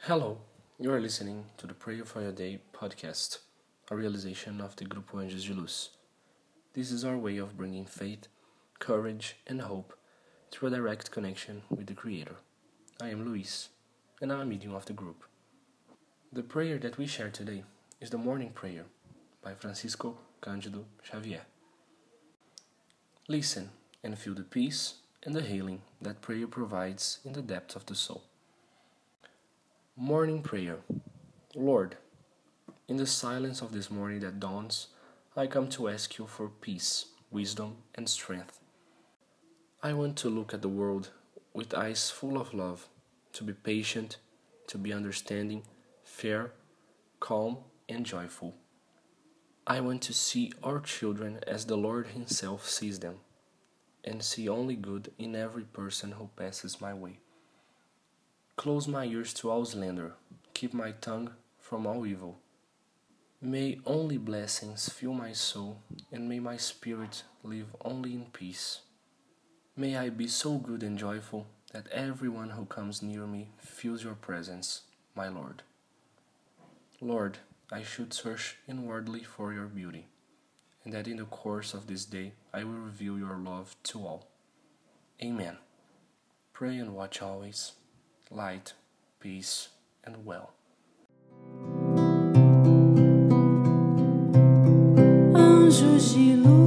Hello, you are listening to the Prayer for Your Day podcast, a realization of the Grupo Anjos de Luz. This is our way of bringing faith, courage, and hope through a direct connection with the Creator. I am Luis, and I'm a medium of the group. The prayer that we share today is the Morning Prayer by Francisco Cândido Xavier. Listen and feel the peace and the healing that prayer provides in the depths of the soul. Morning Prayer Lord, in the silence of this morning that dawns, I come to ask you for peace, wisdom, and strength. I want to look at the world with eyes full of love, to be patient, to be understanding, fair, calm, and joyful. I want to see our children as the Lord Himself sees them, and see only good in every person who passes my way. Close my ears to all slander, keep my tongue from all evil. May only blessings fill my soul, and may my spirit live only in peace. May I be so good and joyful that everyone who comes near me feels your presence, my Lord. Lord, I should search inwardly for your beauty, and that in the course of this day I will reveal your love to all. Amen. Pray and watch always light, peace, and well. Anjos de luz.